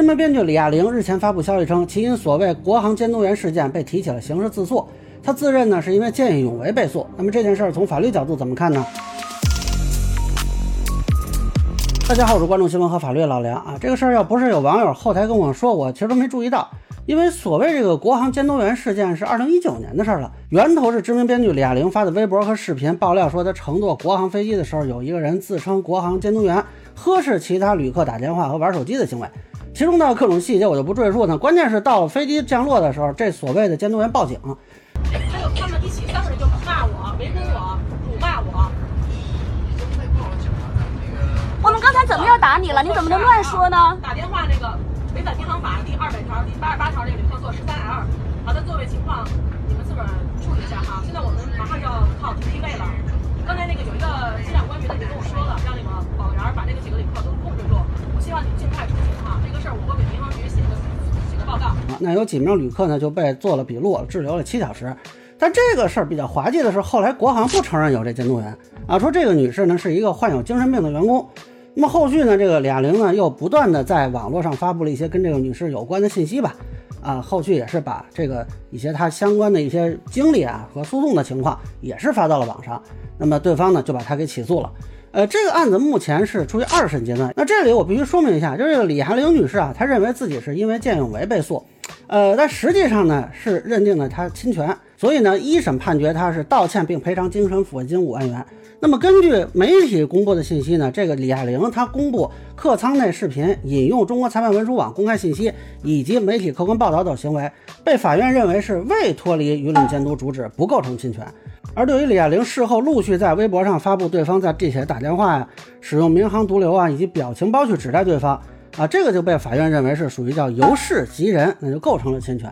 知名编剧李亚玲日前发布消息称，其因所谓国航监督员事件被提起了刑事自诉。他自认呢是因为见义勇为被诉。那么这件事儿从法律角度怎么看呢？大家好，我是关注新闻和法律老梁啊。这个事儿要不是有网友后台跟我说，我其实都没注意到。因为所谓这个国航监督员事件是二零一九年的事儿了，源头是知名编剧李亚玲发的微博和视频爆料说，他乘坐国航飞机的时候，有一个人自称国航监督员，呵斥其他旅客打电话和玩手机的行为。其中的各种细节我就不赘述了。关键是到了飞机降落的时候，这所谓的监督员报警，还有他们一起三个人就骂我、围攻我、辱骂我。我们刚才怎么又打你了？你怎么能乱说呢？打电话那个违反民航法第二百条、第八十八条那个旅客坐十三 L，好的座位情况你们自个儿处理一下哈。现在我们马上就要靠停机位了。刚才那个有一个机长官员已经跟我说了，那有几名旅客呢就被做了笔录，滞留了七小时。但这个事儿比较滑稽的是，后来国航不承认有这监督员啊，说这个女士呢是一个患有精神病的员工。那么后续呢，这个李亚玲呢又不断的在网络上发布了一些跟这个女士有关的信息吧，啊，后续也是把这个一些她相关的一些经历啊和诉讼的情况也是发到了网上。那么对方呢就把她给起诉了。呃，这个案子目前是处于二审阶段。那这里我必须说明一下，就是这个李亚玲女士啊，她认为自己是因为见义勇为被诉，呃，但实际上呢是认定了他侵权，所以呢一审判决他是道歉并赔偿精神抚慰金五万元。那么根据媒体公布的信息呢，这个李亚玲她公布客舱内视频、引用中国裁判文书网公开信息以及媒体客观报道等行为，被法院认为是未脱离舆论监督主旨，不构成侵权。而对于李亚玲事后陆续在微博上发布对方在地铁打电话呀、使用民航毒瘤啊以及表情包去指代对方啊，这个就被法院认为是属于叫由事及人，那就构成了侵权。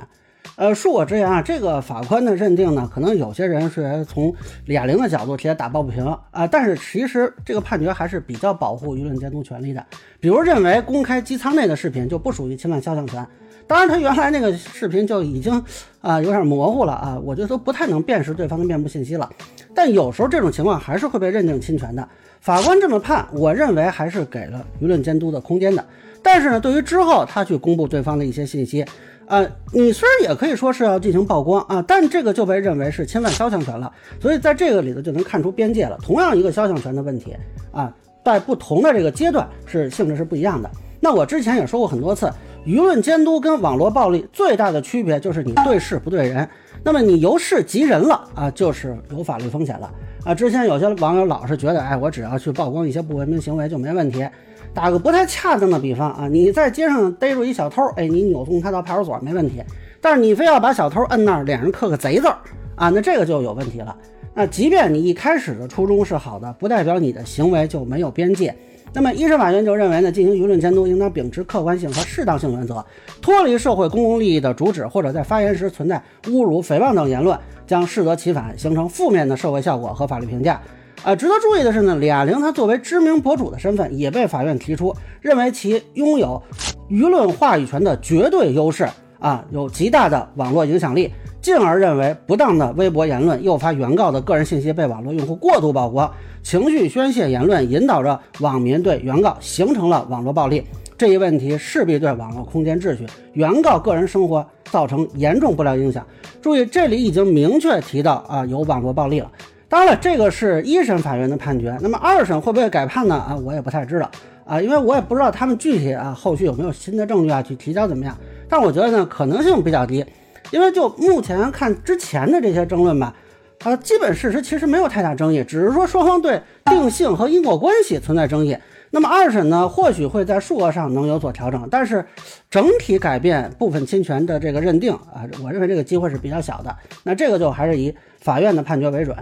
呃，恕我直言啊，这个法官的认定呢，可能有些人是从李亚玲的角度替他打抱不平啊，但是其实这个判决还是比较保护舆论监督权利的。比如认为公开机舱内的视频就不属于侵犯肖像权，当然他原来那个视频就已经啊有点模糊了啊，我觉得都不太能辨识对方的面部信息了。但有时候这种情况还是会被认定侵权的。法官这么判，我认为还是给了舆论监督的空间的。但是呢，对于之后他去公布对方的一些信息。呃，你虽然也可以说是要进行曝光啊，但这个就被认为是侵犯肖像权了，所以在这个里头就能看出边界了。同样一个肖像权的问题啊，在不同的这个阶段是性质是不一样的。那我之前也说过很多次，舆论监督跟网络暴力最大的区别就是你对事不对人。那么你由事及人了啊，就是有法律风险了啊。之前有些网友老是觉得，哎，我只要去曝光一些不文明行为就没问题。打个不太恰当的比方啊，你在街上逮住一小偷，哎，你扭送他到派出所没问题。但是你非要把小偷摁那儿，脸上刻个贼字儿啊，那这个就有问题了。那即便你一开始的初衷是好的，不代表你的行为就没有边界。那么一审法院就认为呢，进行舆论监督应当秉持客观性和适当性原则，脱离社会公共利益的主旨，或者在发言时存在侮辱、诽谤等言论，将适得其反，形成负面的社会效果和法律评价。啊，值得注意的是呢，李亚玲她作为知名博主的身份，也被法院提出认为其拥有舆论话语权的绝对优势啊，有极大的网络影响力，进而认为不当的微博言论诱发原告的个人信息被网络用户过度曝光，情绪宣泄言论引导着网民对原告形成了网络暴力，这一问题势必对网络空间秩序、原告个人生活造成严重不良影响。注意，这里已经明确提到啊，有网络暴力了。当然了，这个是一审法院的判决，那么二审会不会改判呢？啊，我也不太知道啊，因为我也不知道他们具体啊后续有没有新的证据啊去提交怎么样。但我觉得呢，可能性比较低，因为就目前看之前的这些争论吧，啊，基本事实其实没有太大争议，只是说双方对定性和因果关系存在争议。那么二审呢，或许会在数额上能有所调整，但是整体改变部分侵权的这个认定啊，我认为这个机会是比较小的。那这个就还是以法院的判决为准。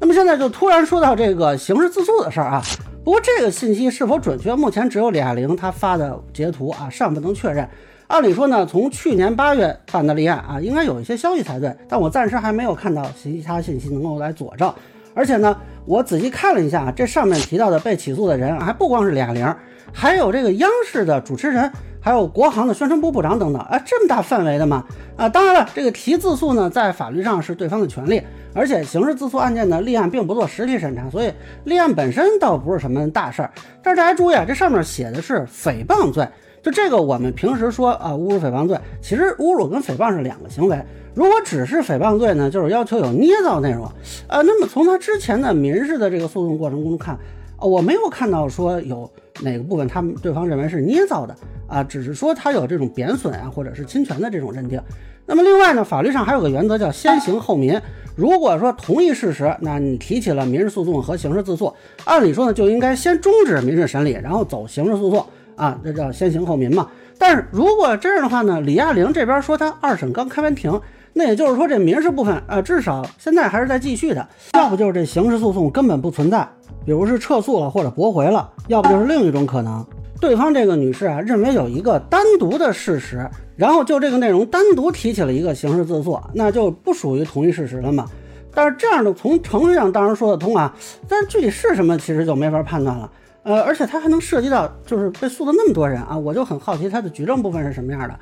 那么现在就突然说到这个刑事自诉的事儿啊，不过这个信息是否准确，目前只有李亚玲她发的截图啊，尚不能确认。按理说呢，从去年八月办的立案啊，应该有一些消息才对，但我暂时还没有看到其他信息能够来佐证。而且呢，我仔细看了一下啊，这上面提到的被起诉的人还不光是李亚玲，还有这个央视的主持人。还有国航的宣传部部长等等，哎，这么大范围的吗？啊，当然了，这个提自诉呢，在法律上是对方的权利，而且刑事自诉案件呢，立案并不做实体审查，所以立案本身倒不是什么大事儿。但是大家注意啊，这上面写的是诽谤罪，就这个，我们平时说啊，侮辱诽谤罪，其实侮辱跟诽谤是两个行为。如果只是诽谤罪呢，就是要求有捏造内容，啊，那么从他之前的民事的这个诉讼过程中看，啊，我没有看到说有哪个部分他们对方认为是捏造的，啊，只是说他有这种贬损啊，或者是侵权的这种认定。那么另外呢，法律上还有个原则叫先刑后民。如果说同一事实，那你提起了民事诉讼和刑事自诉，按理说呢就应该先终止民事审理，然后走刑事诉讼。啊，这叫先刑后民嘛。但是如果这样的话呢，李亚玲这边说他二审刚开完庭，那也就是说这民事部分啊，至少现在还是在继续的。要不就是这刑事诉讼根本不存在，比如是撤诉了或者驳回了；要不就是另一种可能，对方这个女士啊认为有一个单独的事实，然后就这个内容单独提起了一个刑事自诉，那就不属于同一事实了嘛。但是这样的从程序上当然说得通啊，但具体是什么其实就没法判断了。呃，而且他还能涉及到，就是被诉的那么多人啊，我就很好奇他的举证部分是什么样的。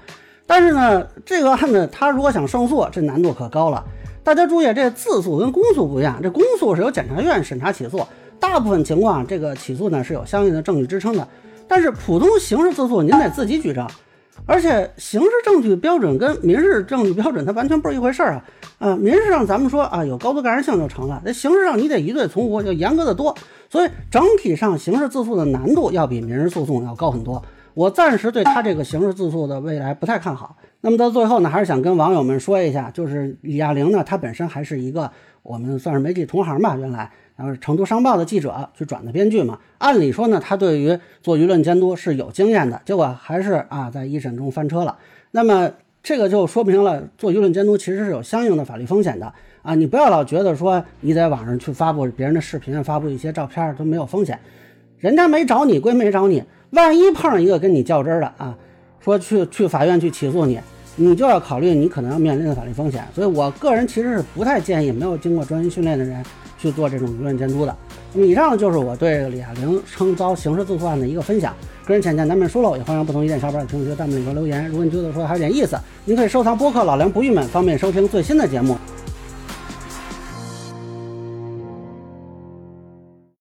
但是呢，这个案子他如果想胜诉，这难度可高了。大家注意，这自诉跟公诉不一样，这公诉是由检察院审查起诉，大部分情况这个起诉呢是有相应的证据支撑的。但是普通刑事自诉，您得自己举证。而且刑事证据标准跟民事证据标准它完全不是一回事儿啊！啊，民事上咱们说啊有高度盖然性就成了，那刑事上你得疑罪从无，要严格的多。所以整体上刑事自诉的难度要比民事诉讼要高很多。我暂时对他这个刑事自诉的未来不太看好。那么到最后呢，还是想跟网友们说一下，就是李亚玲呢，她本身还是一个我们算是媒体同行吧，原来。然后是成都商报的记者去转的编剧嘛，按理说呢，他对于做舆论监督是有经验的，结果还是啊在一审中翻车了。那么这个就说明了做舆论监督其实是有相应的法律风险的啊！你不要老觉得说你在网上去发布别人的视频、发布一些照片都没有风险，人家没找你归没找你，万一碰上一个跟你较真儿的啊，说去去法院去起诉你，你就要考虑你可能要面临的法律风险。所以我个人其实是不太建议没有经过专业训练的人。去做这种舆论监督的。那么以上就是我对李亚玲称遭刑事自诉案的一个分享，个人浅见难免疏漏，也欢迎不同意见小伙伴在评论区弹幕里边留言。如果你觉得说还有点意思，您可以收藏播客老梁不郁闷，方便收听最新的节目。